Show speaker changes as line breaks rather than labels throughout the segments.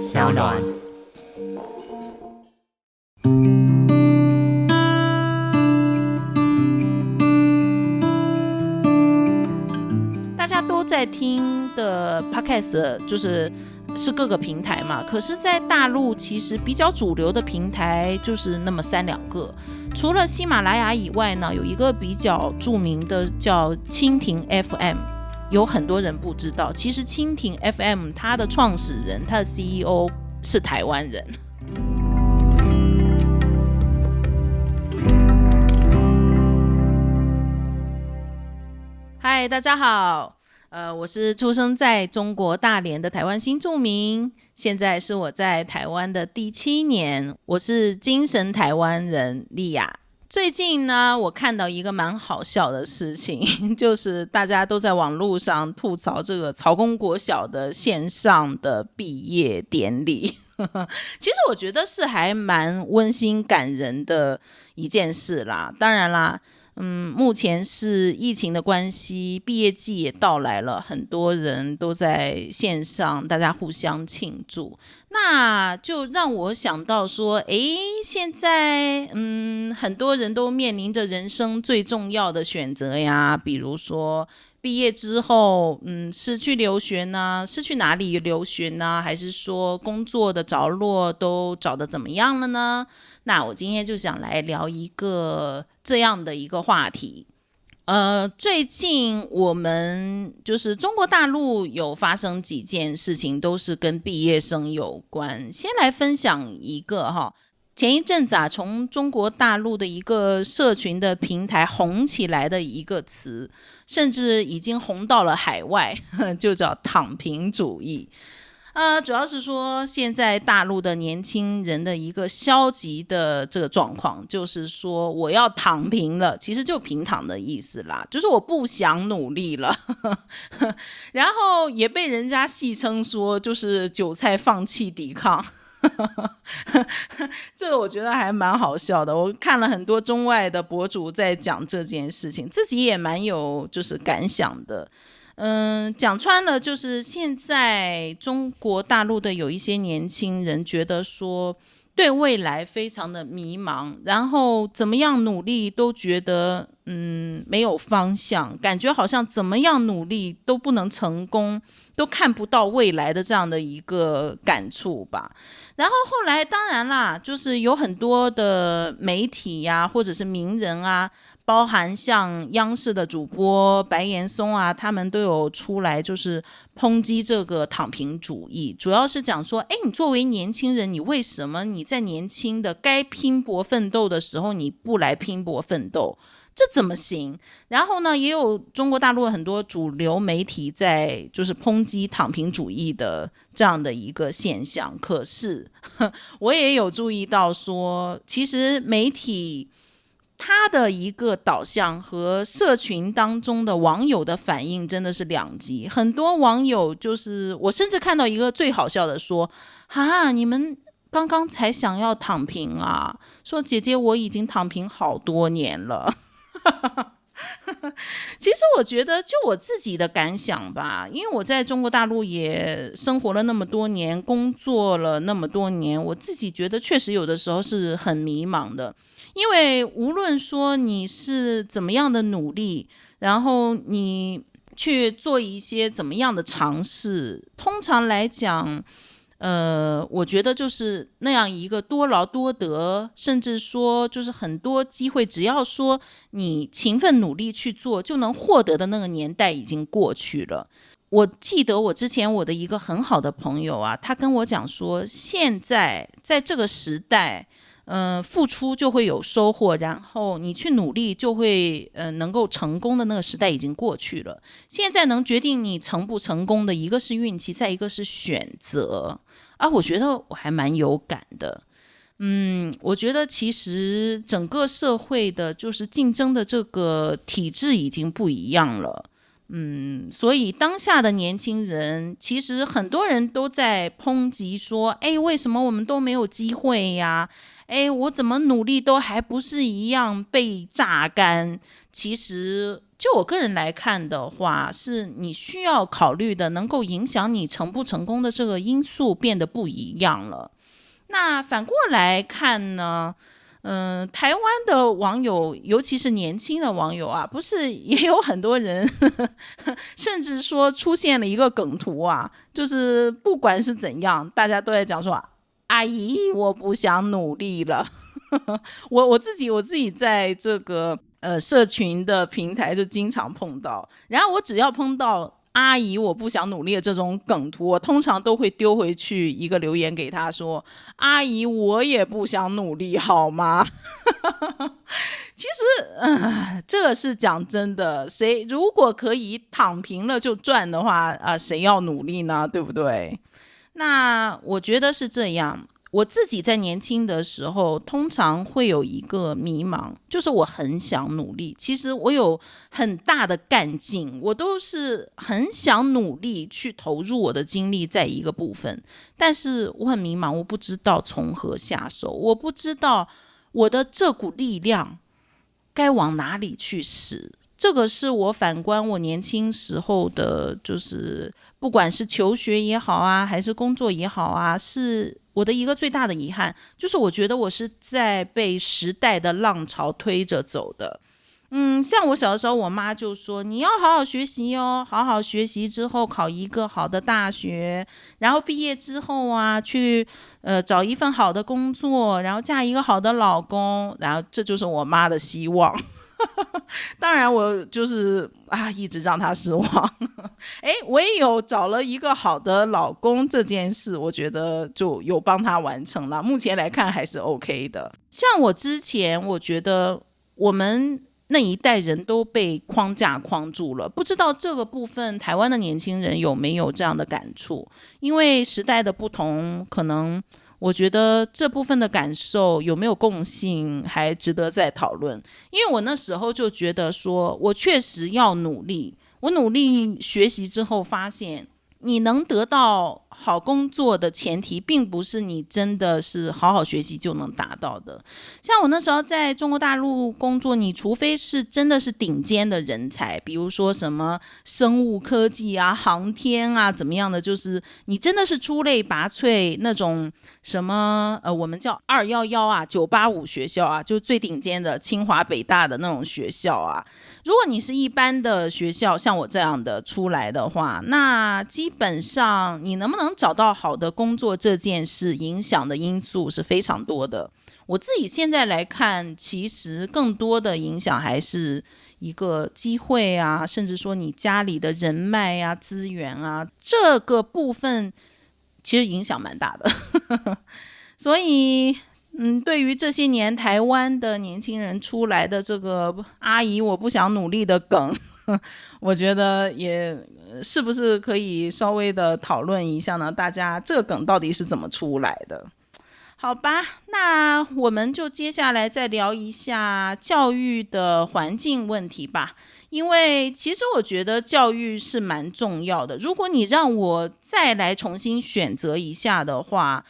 小暖。
大家都在听的 podcast 就是是各个平台嘛，可是，在大陆其实比较主流的平台就是那么三两个，除了喜马拉雅以外呢，有一个比较著名的叫蜻蜓 FM，有很多人不知道，其实蜻蜓 FM 它的创始人，它的 CEO 是台湾人。嗨，大家好。呃，我是出生在中国大连的台湾新住民，现在是我在台湾的第七年，我是精神台湾人莉亚。最近呢，我看到一个蛮好笑的事情，就是大家都在网络上吐槽这个曹公国小的线上的毕业典礼。其实我觉得是还蛮温馨感人的一件事啦。当然啦。嗯，目前是疫情的关系，毕业季也到来了，很多人都在线上，大家互相庆祝，那就让我想到说，诶，现在嗯，很多人都面临着人生最重要的选择呀，比如说。毕业之后，嗯，是去留学呢？是去哪里留学呢？还是说工作的着落都找的怎么样了呢？那我今天就想来聊一个这样的一个话题。呃，最近我们就是中国大陆有发生几件事情，都是跟毕业生有关。先来分享一个哈。前一阵子啊，从中国大陆的一个社群的平台红起来的一个词，甚至已经红到了海外，就叫“躺平主义”。啊，主要是说现在大陆的年轻人的一个消极的这个状况，就是说我要躺平了，其实就平躺的意思啦，就是我不想努力了。然后也被人家戏称说，就是韭菜放弃抵抗。这个我觉得还蛮好笑的。我看了很多中外的博主在讲这件事情，自己也蛮有就是感想的。嗯，讲穿了就是现在中国大陆的有一些年轻人觉得说。对未来非常的迷茫，然后怎么样努力都觉得嗯没有方向，感觉好像怎么样努力都不能成功，都看不到未来的这样的一个感触吧。然后后来当然啦，就是有很多的媒体呀，或者是名人啊。包含像央视的主播白岩松啊，他们都有出来，就是抨击这个躺平主义，主要是讲说，哎，你作为年轻人，你为什么你在年轻的该拼搏奋斗的时候，你不来拼搏奋斗，这怎么行？然后呢，也有中国大陆很多主流媒体在就是抨击躺平主义的这样的一个现象。可是 我也有注意到说，其实媒体。他的一个导向和社群当中的网友的反应真的是两极，很多网友就是我甚至看到一个最好笑的说：“哈，你们刚刚才想要躺平啊？说姐姐我已经躺平好多年了。” 其实我觉得就我自己的感想吧，因为我在中国大陆也生活了那么多年，工作了那么多年，我自己觉得确实有的时候是很迷茫的。因为无论说你是怎么样的努力，然后你去做一些怎么样的尝试，通常来讲，呃，我觉得就是那样一个多劳多得，甚至说就是很多机会，只要说你勤奋努力去做，就能获得的那个年代已经过去了。我记得我之前我的一个很好的朋友啊，他跟我讲说，现在在这个时代。嗯，付出就会有收获，然后你去努力就会，呃，能够成功的那个时代已经过去了。现在能决定你成不成功的一个是运气，再一个是选择。啊，我觉得我还蛮有感的。嗯，我觉得其实整个社会的就是竞争的这个体制已经不一样了。嗯，所以当下的年轻人其实很多人都在抨击说，哎，为什么我们都没有机会呀？哎，我怎么努力都还不是一样被榨干？其实就我个人来看的话，是你需要考虑的，能够影响你成不成功的这个因素变得不一样了。那反过来看呢？嗯，台湾的网友，尤其是年轻的网友啊，不是也有很多人，甚至说出现了一个梗图啊，就是不管是怎样，大家都在讲说：“阿姨，我不想努力了。”我我自己我自己在这个呃社群的平台就经常碰到，然后我只要碰到。阿姨，我不想努力的这种梗图，我通常都会丢回去一个留言给他说：“阿姨，我也不想努力，好吗？” 其实，嗯，这是讲真的，谁如果可以躺平了就赚的话，啊，谁要努力呢？对不对？那我觉得是这样。我自己在年轻的时候，通常会有一个迷茫，就是我很想努力。其实我有很大的干劲，我都是很想努力去投入我的精力在一个部分，但是我很迷茫，我不知道从何下手，我不知道我的这股力量该往哪里去使。这个是我反观我年轻时候的，就是不管是求学也好啊，还是工作也好啊，是我的一个最大的遗憾，就是我觉得我是在被时代的浪潮推着走的。嗯，像我小的时候，我妈就说你要好好学习哦，好好学习之后考一个好的大学，然后毕业之后啊，去呃找一份好的工作，然后嫁一个好的老公，然后这就是我妈的希望。当然，我就是啊，一直让他失望。哎，我也有找了一个好的老公，这件事我觉得就有帮他完成了。目前来看还是 OK 的。像我之前，我觉得我们那一代人都被框架框住了，不知道这个部分台湾的年轻人有没有这样的感触？因为时代的不同，可能。我觉得这部分的感受有没有共性，还值得再讨论。因为我那时候就觉得说，我确实要努力，我努力学习之后发现。你能得到好工作的前提，并不是你真的是好好学习就能达到的。像我那时候在中国大陆工作，你除非是真的是顶尖的人才，比如说什么生物科技啊、航天啊怎么样的，就是你真的是出类拔萃那种什么呃，我们叫二幺幺啊、九八五学校啊，就最顶尖的清华北大的那种学校啊。如果你是一般的学校，像我这样的出来的话，那基本上你能不能能找到好的工作这件事，影响的因素是非常多的。我自己现在来看，其实更多的影响还是一个机会啊，甚至说你家里的人脉啊、资源啊，这个部分其实影响蛮大的。所以。嗯，对于这些年台湾的年轻人出来的这个“阿姨，我不想努力”的梗，我觉得也是不是可以稍微的讨论一下呢？大家这个梗到底是怎么出来的？好吧，那我们就接下来再聊一下教育的环境问题吧。因为其实我觉得教育是蛮重要的。如果你让我再来重新选择一下的话。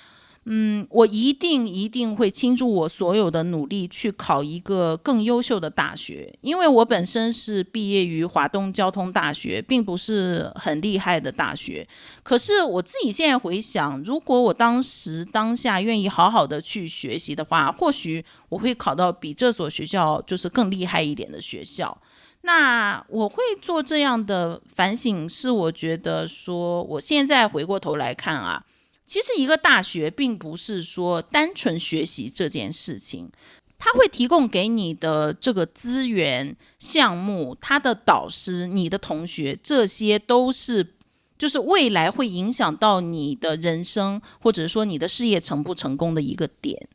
嗯，我一定一定会倾注我所有的努力去考一个更优秀的大学，因为我本身是毕业于华东交通大学，并不是很厉害的大学。可是我自己现在回想，如果我当时当下愿意好好的去学习的话，或许我会考到比这所学校就是更厉害一点的学校。那我会做这样的反省，是我觉得说，我现在回过头来看啊。其实，一个大学并不是说单纯学习这件事情，它会提供给你的这个资源、项目、他的导师、你的同学，这些都是就是未来会影响到你的人生，或者说你的事业成不成功的一个点。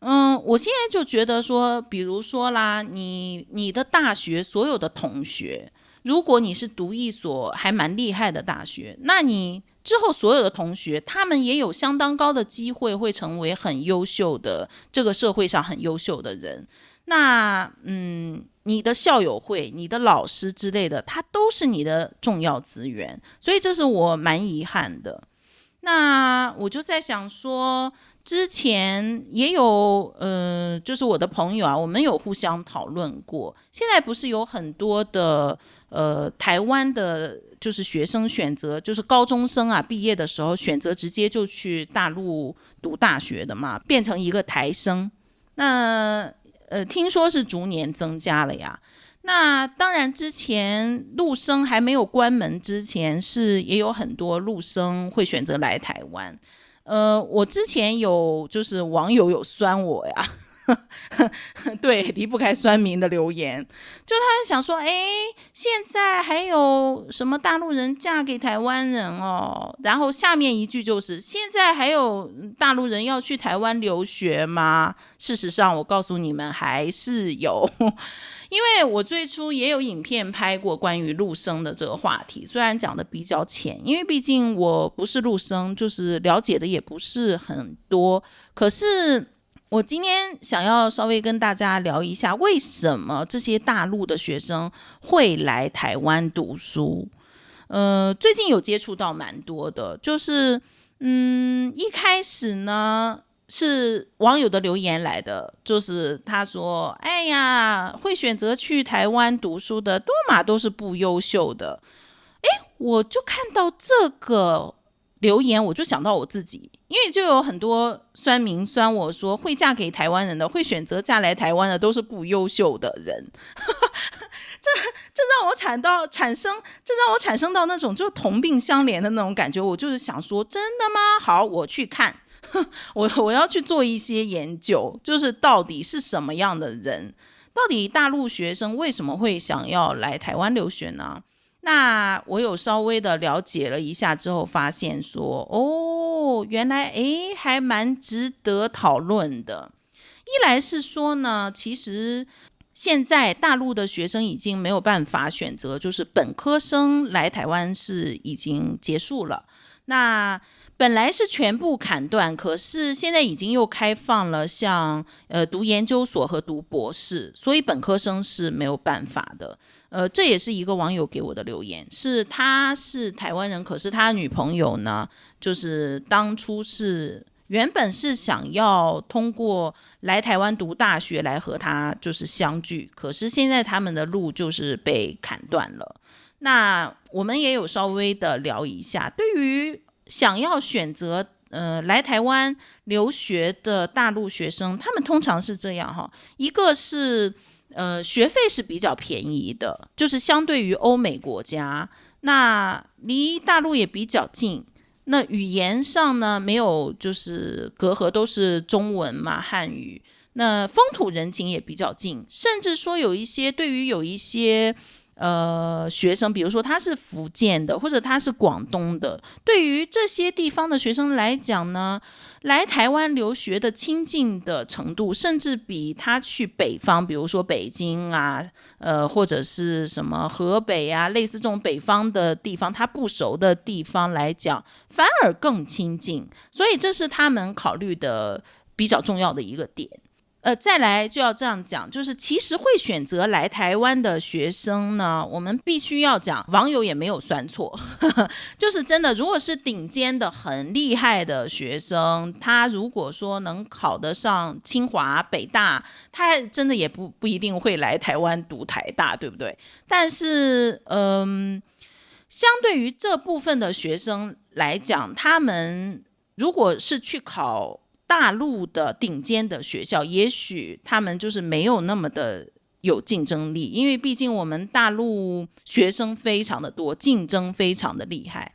嗯，我现在就觉得说，比如说啦，你你的大学所有的同学，如果你是读一所还蛮厉害的大学，那你。之后，所有的同学，他们也有相当高的机会会成为很优秀的这个社会上很优秀的人。那，嗯，你的校友会、你的老师之类的，他都是你的重要资源。所以，这是我蛮遗憾的。那我就在想说，之前也有呃，就是我的朋友啊，我们有互相讨论过。现在不是有很多的呃，台湾的，就是学生选择，就是高中生啊，毕业的时候选择直接就去大陆读大学的嘛，变成一个台生。那呃，听说是逐年增加了呀。那当然，之前陆生还没有关门之前，是也有很多陆生会选择来台湾。呃，我之前有就是网友有酸我呀。对，离不开酸民的留言，就他想说，哎，现在还有什么大陆人嫁给台湾人哦？然后下面一句就是，现在还有大陆人要去台湾留学吗？事实上，我告诉你们，还是有，因为我最初也有影片拍过关于陆生的这个话题，虽然讲的比较浅，因为毕竟我不是陆生，就是了解的也不是很多，可是。我今天想要稍微跟大家聊一下，为什么这些大陆的学生会来台湾读书？呃，最近有接触到蛮多的，就是，嗯，一开始呢是网友的留言来的，就是他说：“哎呀，会选择去台湾读书的多嘛都是不优秀的。”哎，我就看到这个。留言我就想到我自己，因为就有很多酸民酸我说会嫁给台湾人的，会选择嫁来台湾的都是不优秀的人，这这让我产到产生，这让我产生到那种就同病相怜的那种感觉。我就是想说，真的吗？好，我去看，我我要去做一些研究，就是到底是什么样的人，到底大陆学生为什么会想要来台湾留学呢？那我有稍微的了解了一下之后，发现说，哦，原来诶还蛮值得讨论的。一来是说呢，其实现在大陆的学生已经没有办法选择，就是本科生来台湾是已经结束了。那本来是全部砍断，可是现在已经又开放了，像呃读研究所和读博士，所以本科生是没有办法的。呃，这也是一个网友给我的留言，是他是台湾人，可是他女朋友呢，就是当初是原本是想要通过来台湾读大学来和他就是相聚，可是现在他们的路就是被砍断了。那我们也有稍微的聊一下，对于想要选择呃来台湾留学的大陆学生，他们通常是这样哈，一个是。呃，学费是比较便宜的，就是相对于欧美国家，那离大陆也比较近。那语言上呢，没有就是隔阂，都是中文嘛，汉语。那风土人情也比较近，甚至说有一些对于有一些。呃，学生，比如说他是福建的，或者他是广东的，对于这些地方的学生来讲呢，来台湾留学的亲近的程度，甚至比他去北方，比如说北京啊，呃，或者是什么河北啊，类似这种北方的地方，他不熟的地方来讲，反而更亲近，所以这是他们考虑的比较重要的一个点。呃，再来就要这样讲，就是其实会选择来台湾的学生呢，我们必须要讲，网友也没有算错，就是真的，如果是顶尖的、很厉害的学生，他如果说能考得上清华、北大，他真的也不不一定会来台湾读台大，对不对？但是，嗯，相对于这部分的学生来讲，他们如果是去考。大陆的顶尖的学校，也许他们就是没有那么的有竞争力，因为毕竟我们大陆学生非常的多，竞争非常的厉害。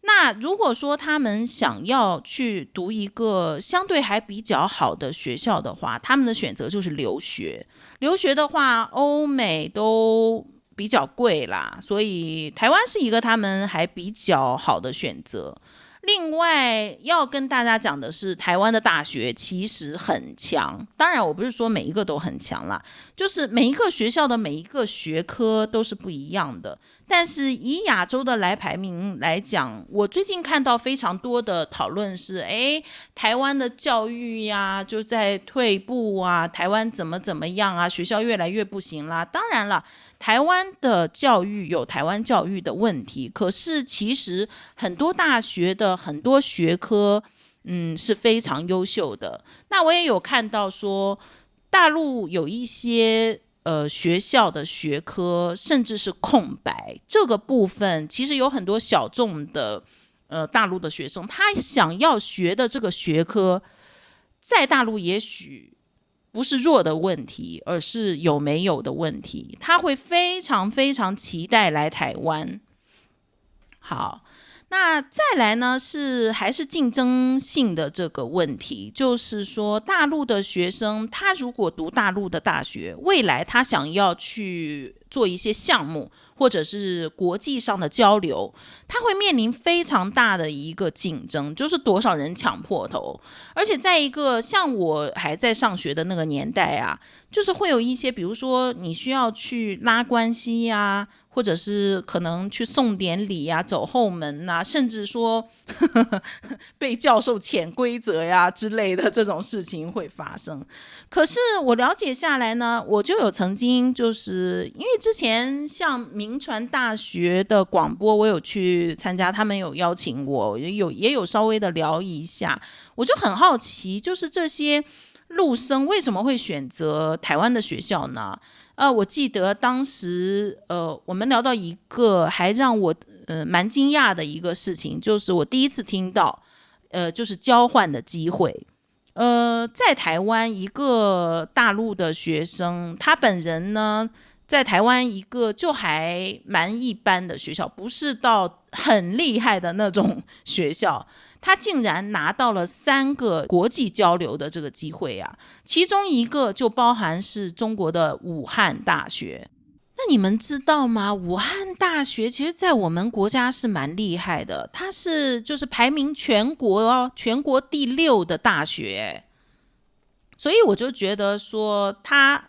那如果说他们想要去读一个相对还比较好的学校的话，他们的选择就是留学。留学的话，欧美都比较贵啦，所以台湾是一个他们还比较好的选择。另外要跟大家讲的是，台湾的大学其实很强。当然，我不是说每一个都很强啦，就是每一个学校的每一个学科都是不一样的。但是以亚洲的来排名来讲，我最近看到非常多的讨论是：哎，台湾的教育呀就在退步啊，台湾怎么怎么样啊，学校越来越不行啦。当然了，台湾的教育有台湾教育的问题，可是其实很多大学的很多学科，嗯，是非常优秀的。那我也有看到说，大陆有一些。呃，学校的学科甚至是空白，这个部分其实有很多小众的呃大陆的学生，他想要学的这个学科，在大陆也许不是弱的问题，而是有没有的问题，他会非常非常期待来台湾。好。那再来呢？是还是竞争性的这个问题，就是说，大陆的学生他如果读大陆的大学，未来他想要去做一些项目。或者是国际上的交流，他会面临非常大的一个竞争，就是多少人抢破头。而且在一个像我还在上学的那个年代啊，就是会有一些，比如说你需要去拉关系呀，或者是可能去送点礼呀、走后门呐，甚至说 被教授潜规则呀之类的这种事情会发生。可是我了解下来呢，我就有曾经就是因为之前像。名传大学的广播，我有去去参加，他们有邀请我，有也有稍微的聊一下，我就很好奇，就是这些陆生为什么会选择台湾的学校呢？呃，我记得当时，呃，我们聊到一个还让我呃蛮惊讶的一个事情，就是我第一次听到，呃，就是交换的机会，呃，在台湾一个大陆的学生，他本人呢。在台湾一个就还蛮一般的学校，不是到很厉害的那种 学校，他竟然拿到了三个国际交流的这个机会啊！其中一个就包含是中国的武汉大学。那你们知道吗？武汉大学其实在我们国家是蛮厉害的，它是就是排名全国哦，全国第六的大学。所以我就觉得说，他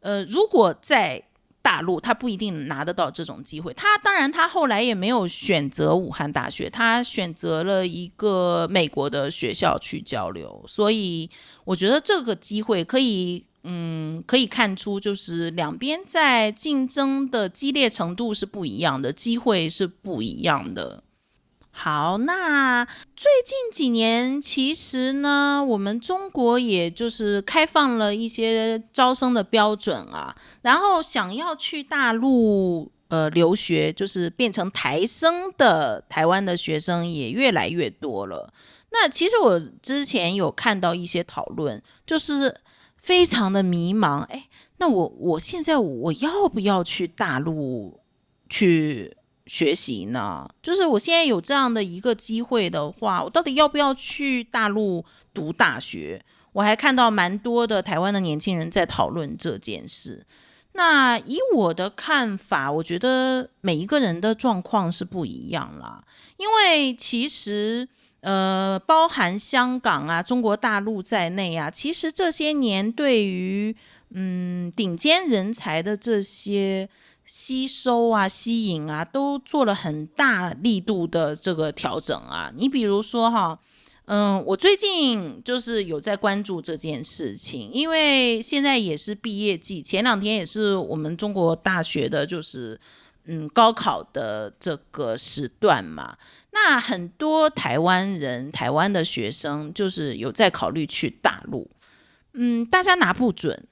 呃，如果在大陆他不一定拿得到这种机会，他当然他后来也没有选择武汉大学，他选择了一个美国的学校去交流，所以我觉得这个机会可以，嗯，可以看出就是两边在竞争的激烈程度是不一样的，机会是不一样的。好，那最近几年其实呢，我们中国也就是开放了一些招生的标准啊，然后想要去大陆呃留学，就是变成台生的台湾的学生也越来越多了。那其实我之前有看到一些讨论，就是非常的迷茫，哎，那我我现在我要不要去大陆去？学习呢，就是我现在有这样的一个机会的话，我到底要不要去大陆读大学？我还看到蛮多的台湾的年轻人在讨论这件事。那以我的看法，我觉得每一个人的状况是不一样啦。因为其实呃，包含香港啊、中国大陆在内啊，其实这些年对于嗯顶尖人才的这些。吸收啊，吸引啊，都做了很大力度的这个调整啊。你比如说哈，嗯，我最近就是有在关注这件事情，因为现在也是毕业季，前两天也是我们中国大学的，就是嗯高考的这个时段嘛。那很多台湾人、台湾的学生就是有在考虑去大陆，嗯，大家拿不准。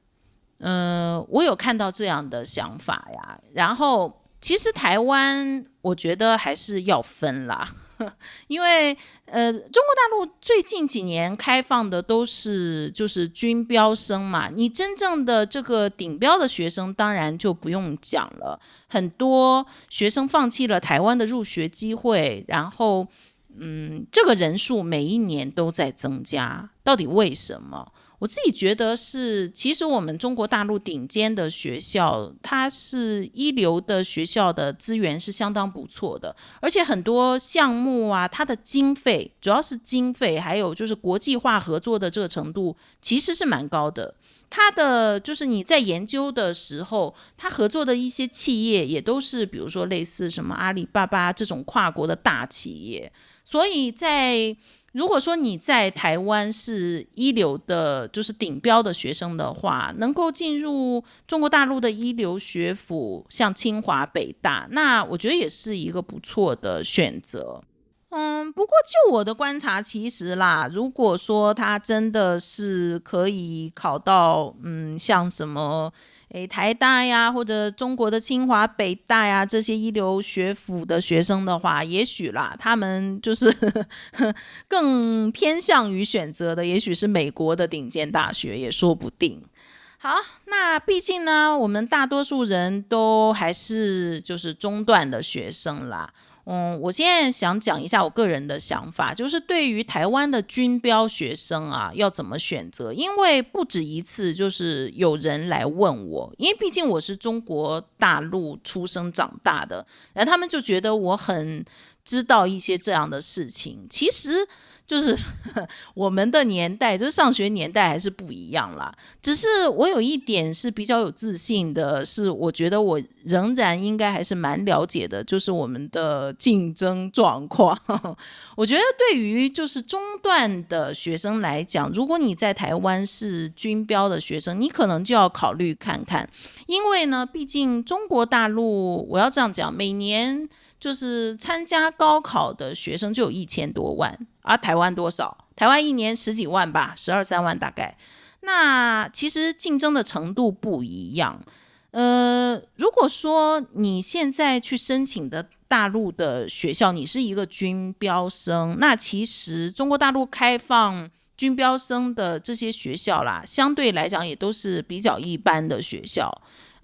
嗯，我有看到这样的想法呀。然后，其实台湾我觉得还是要分啦，因为呃，中国大陆最近几年开放的都是就是军标生嘛。你真正的这个顶标的学生，当然就不用讲了。很多学生放弃了台湾的入学机会，然后嗯，这个人数每一年都在增加。到底为什么？我自己觉得是，其实我们中国大陆顶尖的学校，它是一流的学校的资源是相当不错的，而且很多项目啊，它的经费主要是经费，还有就是国际化合作的这个程度，其实是蛮高的。它的就是你在研究的时候，它合作的一些企业也都是，比如说类似什么阿里巴巴这种跨国的大企业，所以在。如果说你在台湾是一流的，就是顶标的学生的话，能够进入中国大陆的一流学府，像清华、北大，那我觉得也是一个不错的选择。嗯，不过就我的观察，其实啦，如果说他真的是可以考到，嗯，像什么。诶，台大呀，或者中国的清华、北大呀，这些一流学府的学生的话，也许啦，他们就是 更偏向于选择的，也许是美国的顶尖大学，也说不定。好，那毕竟呢，我们大多数人都还是就是中段的学生啦。嗯，我现在想讲一下我个人的想法，就是对于台湾的军标学生啊，要怎么选择？因为不止一次，就是有人来问我，因为毕竟我是中国大陆出生长大的，然后他们就觉得我很知道一些这样的事情。其实。就是 我们的年代，就是上学年代还是不一样啦。只是我有一点是比较有自信的，是我觉得我仍然应该还是蛮了解的，就是我们的竞争状况。我觉得对于就是中段的学生来讲，如果你在台湾是军标的学生，你可能就要考虑看看，因为呢，毕竟中国大陆，我要这样讲，每年。就是参加高考的学生就有一千多万，而台湾多少？台湾一年十几万吧，十二三万大概。那其实竞争的程度不一样。呃，如果说你现在去申请的大陆的学校，你是一个军标生，那其实中国大陆开放军标生的这些学校啦，相对来讲也都是比较一般的学校。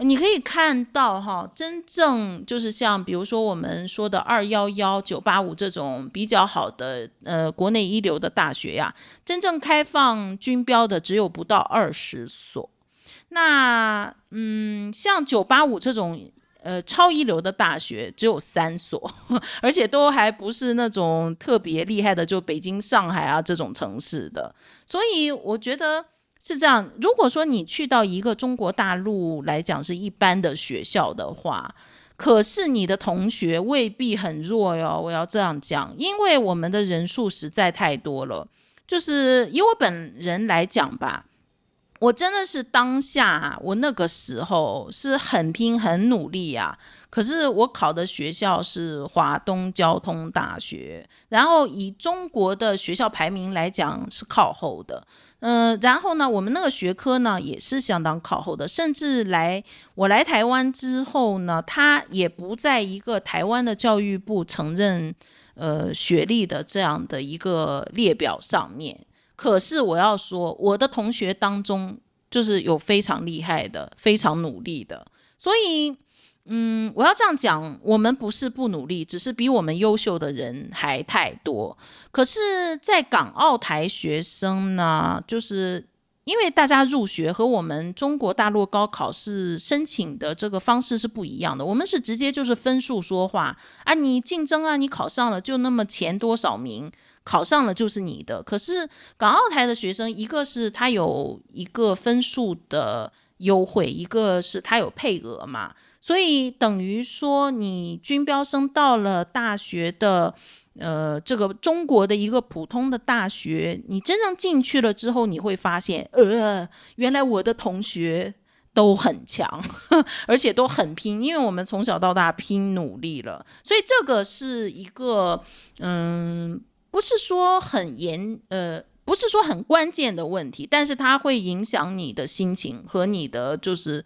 你可以看到哈，真正就是像比如说我们说的二幺幺、九八五这种比较好的呃国内一流的大学呀，真正开放军标的只有不到二十所。那嗯，像九八五这种呃超一流的大学只有三所，而且都还不是那种特别厉害的，就北京、上海啊这种城市的。所以我觉得。是这样，如果说你去到一个中国大陆来讲是一般的学校的话，可是你的同学未必很弱哟。我要这样讲，因为我们的人数实在太多了。就是以我本人来讲吧，我真的是当下我那个时候是很拼很努力啊。可是我考的学校是华东交通大学，然后以中国的学校排名来讲是靠后的。嗯，然后呢，我们那个学科呢也是相当靠后的，甚至来我来台湾之后呢，它也不在一个台湾的教育部承认呃学历的这样的一个列表上面。可是我要说，我的同学当中就是有非常厉害的、非常努力的，所以。嗯，我要这样讲，我们不是不努力，只是比我们优秀的人还太多。可是，在港澳台学生呢，就是因为大家入学和我们中国大陆高考是申请的这个方式是不一样的。我们是直接就是分数说话啊，你竞争啊，你考上了就那么前多少名，考上了就是你的。可是港澳台的学生，一个是他有一个分数的优惠，一个是他有配额嘛。所以等于说，你军标生到了大学的，呃，这个中国的一个普通的大学，你真正进去了之后，你会发现，呃，原来我的同学都很强，而且都很拼，因为我们从小到大拼努力了。所以这个是一个，嗯，不是说很严，呃，不是说很关键的问题，但是它会影响你的心情和你的就是。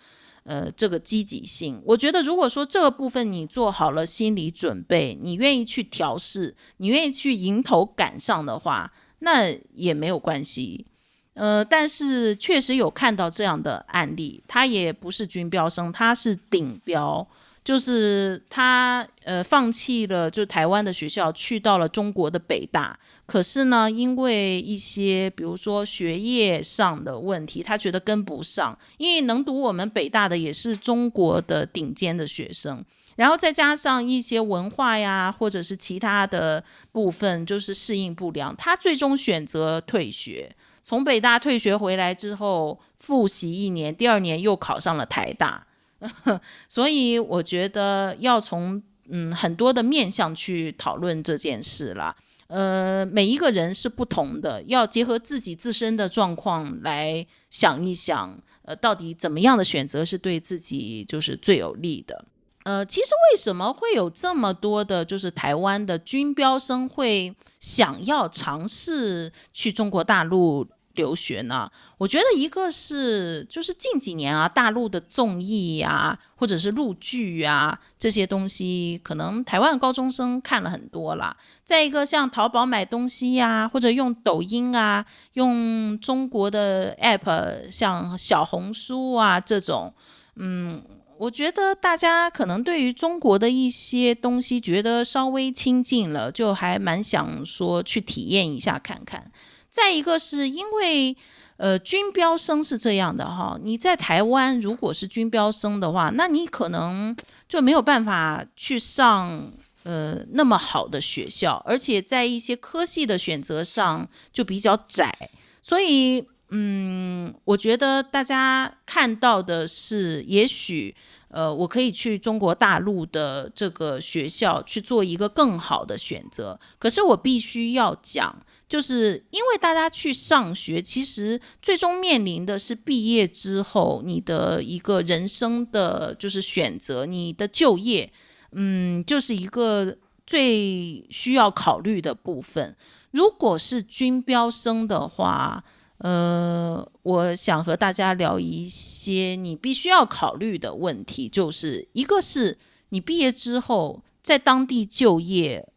呃，这个积极性，我觉得如果说这个部分你做好了心理准备，你愿意去调试，你愿意去迎头赶上的话，那也没有关系。呃，但是确实有看到这样的案例，他也不是军标生，他是顶标，就是他呃放弃了就台湾的学校，去到了中国的北大。可是呢，因为一些比如说学业上的问题，他觉得跟不上。因为能读我们北大的也是中国的顶尖的学生，然后再加上一些文化呀，或者是其他的部分，就是适应不良，他最终选择退学。从北大退学回来之后，复习一年，第二年又考上了台大。所以我觉得要从嗯很多的面向去讨论这件事啦。呃，每一个人是不同的，要结合自己自身的状况来想一想，呃，到底怎么样的选择是对自己就是最有利的。呃，其实为什么会有这么多的，就是台湾的军标生会想要尝试去中国大陆？留学呢？我觉得一个是就是近几年啊，大陆的综艺呀，或者是陆剧啊这些东西，可能台湾高中生看了很多了。再一个，像淘宝买东西呀，或者用抖音啊，用中国的 app，像小红书啊这种，嗯，我觉得大家可能对于中国的一些东西觉得稍微亲近了，就还蛮想说去体验一下看看。再一个是因为，呃，军标生是这样的哈，你在台湾如果是军标生的话，那你可能就没有办法去上呃那么好的学校，而且在一些科系的选择上就比较窄，所以嗯，我觉得大家看到的是，也许呃，我可以去中国大陆的这个学校去做一个更好的选择，可是我必须要讲。就是因为大家去上学，其实最终面临的是毕业之后你的一个人生的就是选择，你的就业，嗯，就是一个最需要考虑的部分。如果是军标生的话，呃，我想和大家聊一些你必须要考虑的问题，就是一个是你毕业之后在当地就业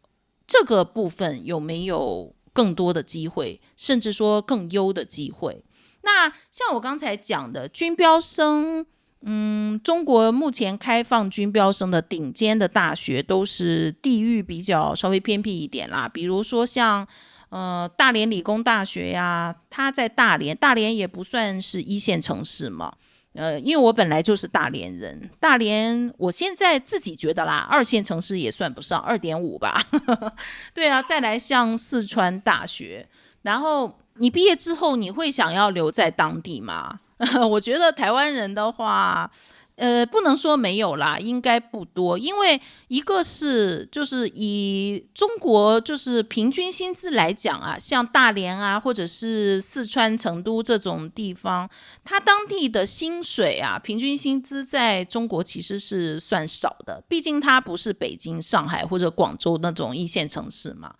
这个部分有没有？更多的机会，甚至说更优的机会。那像我刚才讲的军标生，嗯，中国目前开放军标生的顶尖的大学都是地域比较稍微偏僻一点啦，比如说像呃大连理工大学呀，它在大连，大连也不算是一线城市嘛。呃，因为我本来就是大连人，大连我现在自己觉得啦，二线城市也算不上，二点五吧。对啊，再来像四川大学，然后你毕业之后，你会想要留在当地吗？我觉得台湾人的话。呃，不能说没有啦，应该不多，因为一个是就是以中国就是平均薪资来讲啊，像大连啊，或者是四川成都这种地方，它当地的薪水啊，平均薪资在中国其实是算少的，毕竟它不是北京、上海或者广州那种一线城市嘛。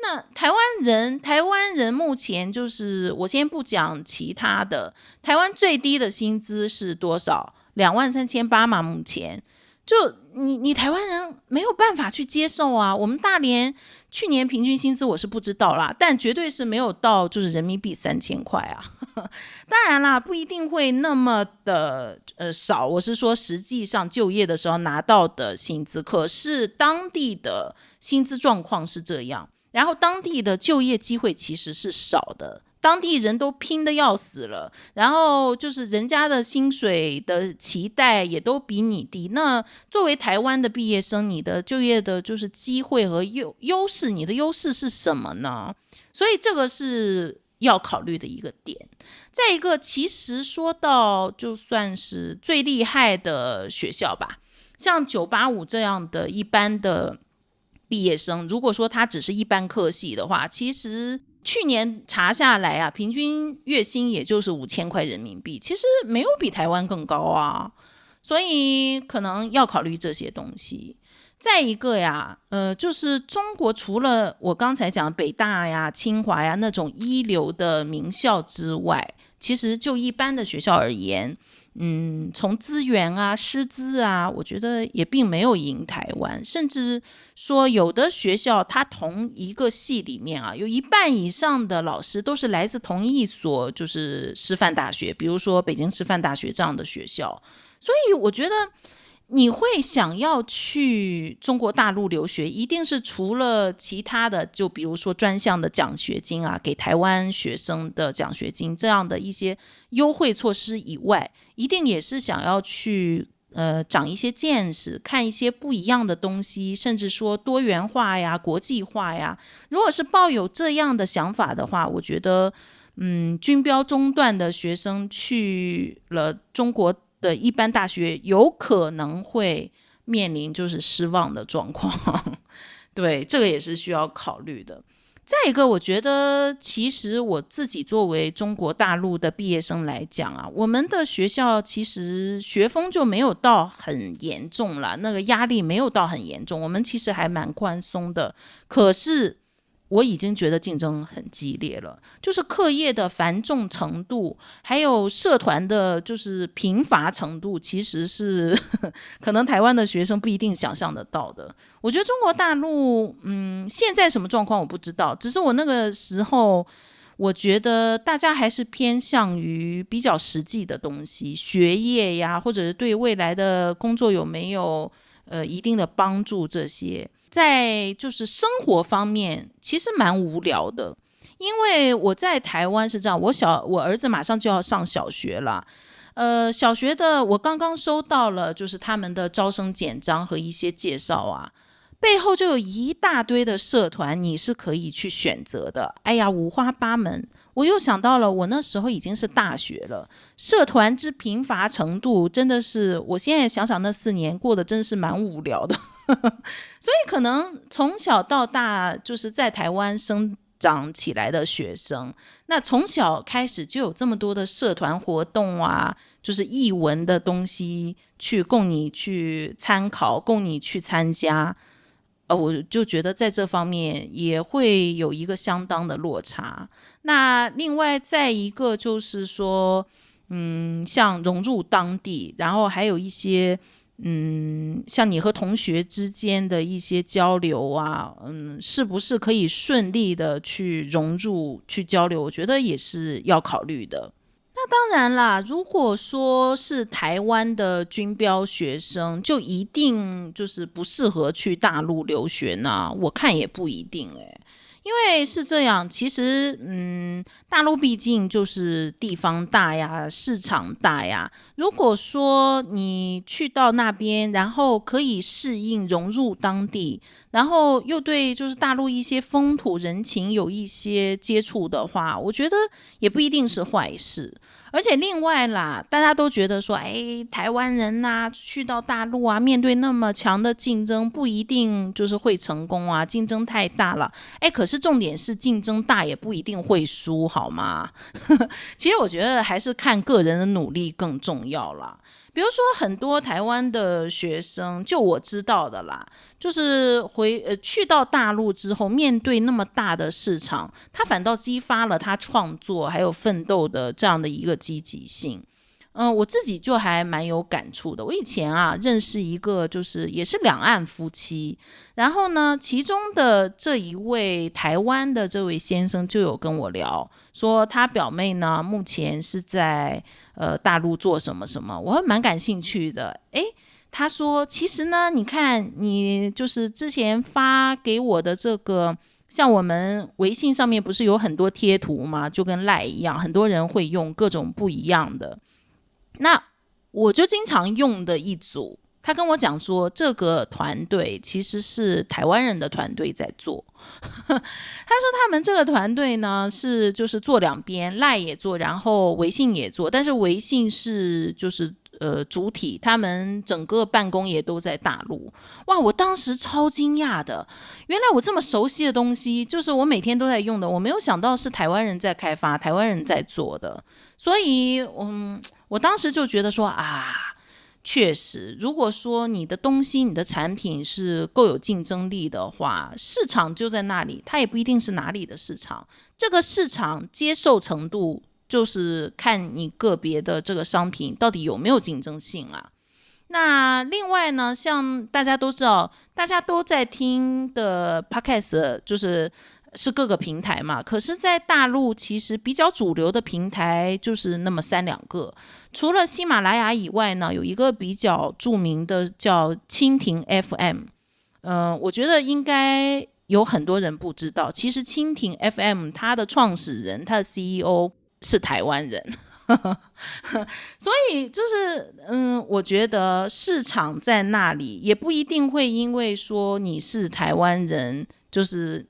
那台湾人，台湾人目前就是我先不讲其他的，台湾最低的薪资是多少？两万三千八嘛，目前就你你台湾人没有办法去接受啊。我们大连去年平均薪资我是不知道啦，但绝对是没有到就是人民币三千块啊。当然啦，不一定会那么的呃少。我是说实际上就业的时候拿到的薪资，可是当地的薪资状况是这样，然后当地的就业机会其实是少的。当地人都拼的要死了，然后就是人家的薪水的期待也都比你低。那作为台湾的毕业生，你的就业的就是机会和优优势，你的优势是什么呢？所以这个是要考虑的一个点。再一个，其实说到就算是最厉害的学校吧，像九八五这样的一般的毕业生，如果说他只是一般科系的话，其实。去年查下来啊，平均月薪也就是五千块人民币，其实没有比台湾更高啊，所以可能要考虑这些东西。再一个呀，呃，就是中国除了我刚才讲北大呀、清华呀那种一流的名校之外，其实就一般的学校而言。嗯，从资源啊、师资啊，我觉得也并没有赢台湾。甚至说，有的学校它同一个系里面啊，有一半以上的老师都是来自同一所，就是师范大学，比如说北京师范大学这样的学校。所以我觉得，你会想要去中国大陆留学，一定是除了其他的，就比如说专项的奖学金啊，给台湾学生的奖学金这样的一些优惠措施以外，一定也是想要去呃长一些见识，看一些不一样的东西，甚至说多元化呀、国际化呀。如果是抱有这样的想法的话，我觉得，嗯，军标中段的学生去了中国。的一般大学有可能会面临就是失望的状况，对，这个也是需要考虑的。再一个，我觉得其实我自己作为中国大陆的毕业生来讲啊，我们的学校其实学风就没有到很严重了，那个压力没有到很严重，我们其实还蛮宽松的。可是。我已经觉得竞争很激烈了，就是课业的繁重程度，还有社团的，就是贫乏程度，其实是 可能台湾的学生不一定想象得到的。我觉得中国大陆，嗯，现在什么状况我不知道，只是我那个时候，我觉得大家还是偏向于比较实际的东西，学业呀，或者是对未来的工作有没有呃一定的帮助这些。在就是生活方面，其实蛮无聊的，因为我在台湾是这样，我小我儿子马上就要上小学了，呃，小学的我刚刚收到了，就是他们的招生简章和一些介绍啊，背后就有一大堆的社团，你是可以去选择的，哎呀，五花八门。我又想到了，我那时候已经是大学了，社团之贫乏程度真的是，我现在想想那四年过得真是蛮无聊的，所以可能从小到大就是在台湾生长起来的学生，那从小开始就有这么多的社团活动啊，就是译文的东西去供你去参考，供你去参加。呃，我就觉得在这方面也会有一个相当的落差。那另外再一个就是说，嗯，像融入当地，然后还有一些，嗯，像你和同学之间的一些交流啊，嗯，是不是可以顺利的去融入去交流？我觉得也是要考虑的。那当然啦，如果说是台湾的军标学生，就一定就是不适合去大陆留学呢？我看也不一定诶。因为是这样，其实，嗯，大陆毕竟就是地方大呀，市场大呀。如果说你去到那边，然后可以适应融入当地，然后又对就是大陆一些风土人情有一些接触的话，我觉得也不一定是坏事。而且另外啦，大家都觉得说，哎，台湾人呐，去到大陆啊，面对那么强的竞争，不一定就是会成功啊，竞争太大了。哎，可是重点是竞争大也不一定会输，好吗？其实我觉得还是看个人的努力更重要啦。比如说，很多台湾的学生，就我知道的啦，就是回呃去到大陆之后，面对那么大的市场，他反倒激发了他创作还有奋斗的这样的一个积极性。嗯，我自己就还蛮有感触的。我以前啊认识一个，就是也是两岸夫妻，然后呢，其中的这一位台湾的这位先生就有跟我聊，说他表妹呢目前是在。呃，大陆做什么什么，我还蛮感兴趣的。诶，他说，其实呢，你看，你就是之前发给我的这个，像我们微信上面不是有很多贴图吗？就跟赖一样，很多人会用各种不一样的。那我就经常用的一组。他跟我讲说，这个团队其实是台湾人的团队在做。他说他们这个团队呢是就是做两边，赖也做，然后微信也做，但是微信是就是呃主体，他们整个办公也都在大陆。哇，我当时超惊讶的，原来我这么熟悉的东西，就是我每天都在用的，我没有想到是台湾人在开发，台湾人在做的。所以，嗯，我当时就觉得说啊。确实，如果说你的东西、你的产品是够有竞争力的话，市场就在那里，它也不一定是哪里的市场。这个市场接受程度，就是看你个别的这个商品到底有没有竞争性啊。那另外呢，像大家都知道，大家都在听的 podcast，就是是各个平台嘛，可是，在大陆其实比较主流的平台就是那么三两个，除了喜马拉雅以外呢，有一个比较著名的叫蜻蜓 FM，嗯，我觉得应该有很多人不知道，其实蜻蜓 FM 它的创始人，它的 CEO 是台湾人，所以就是，嗯，我觉得市场在那里，也不一定会因为说你是台湾人，就是。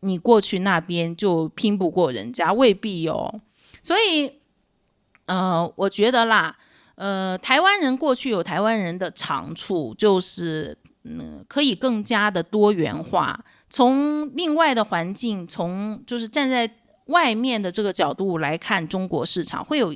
你过去那边就拼不过人家，未必哦。所以，呃，我觉得啦，呃，台湾人过去有台湾人的长处，就是嗯，可以更加的多元化。从另外的环境，从就是站在外面的这个角度来看中国市场，会有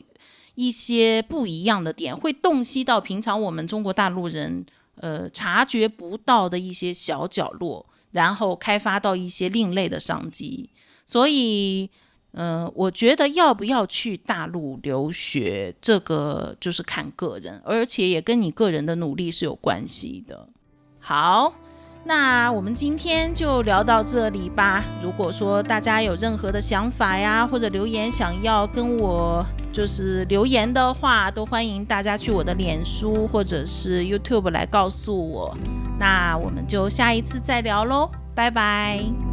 一些不一样的点，会洞悉到平常我们中国大陆人呃察觉不到的一些小角落。然后开发到一些另类的商机，所以，嗯，我觉得要不要去大陆留学，这个就是看个人，而且也跟你个人的努力是有关系的。好，那我们今天就聊到这里吧。如果说大家有任何的想法呀，或者留言想要跟我就是留言的话，都欢迎大家去我的脸书或者是 YouTube 来告诉我。那我们就下一次再聊喽，拜拜。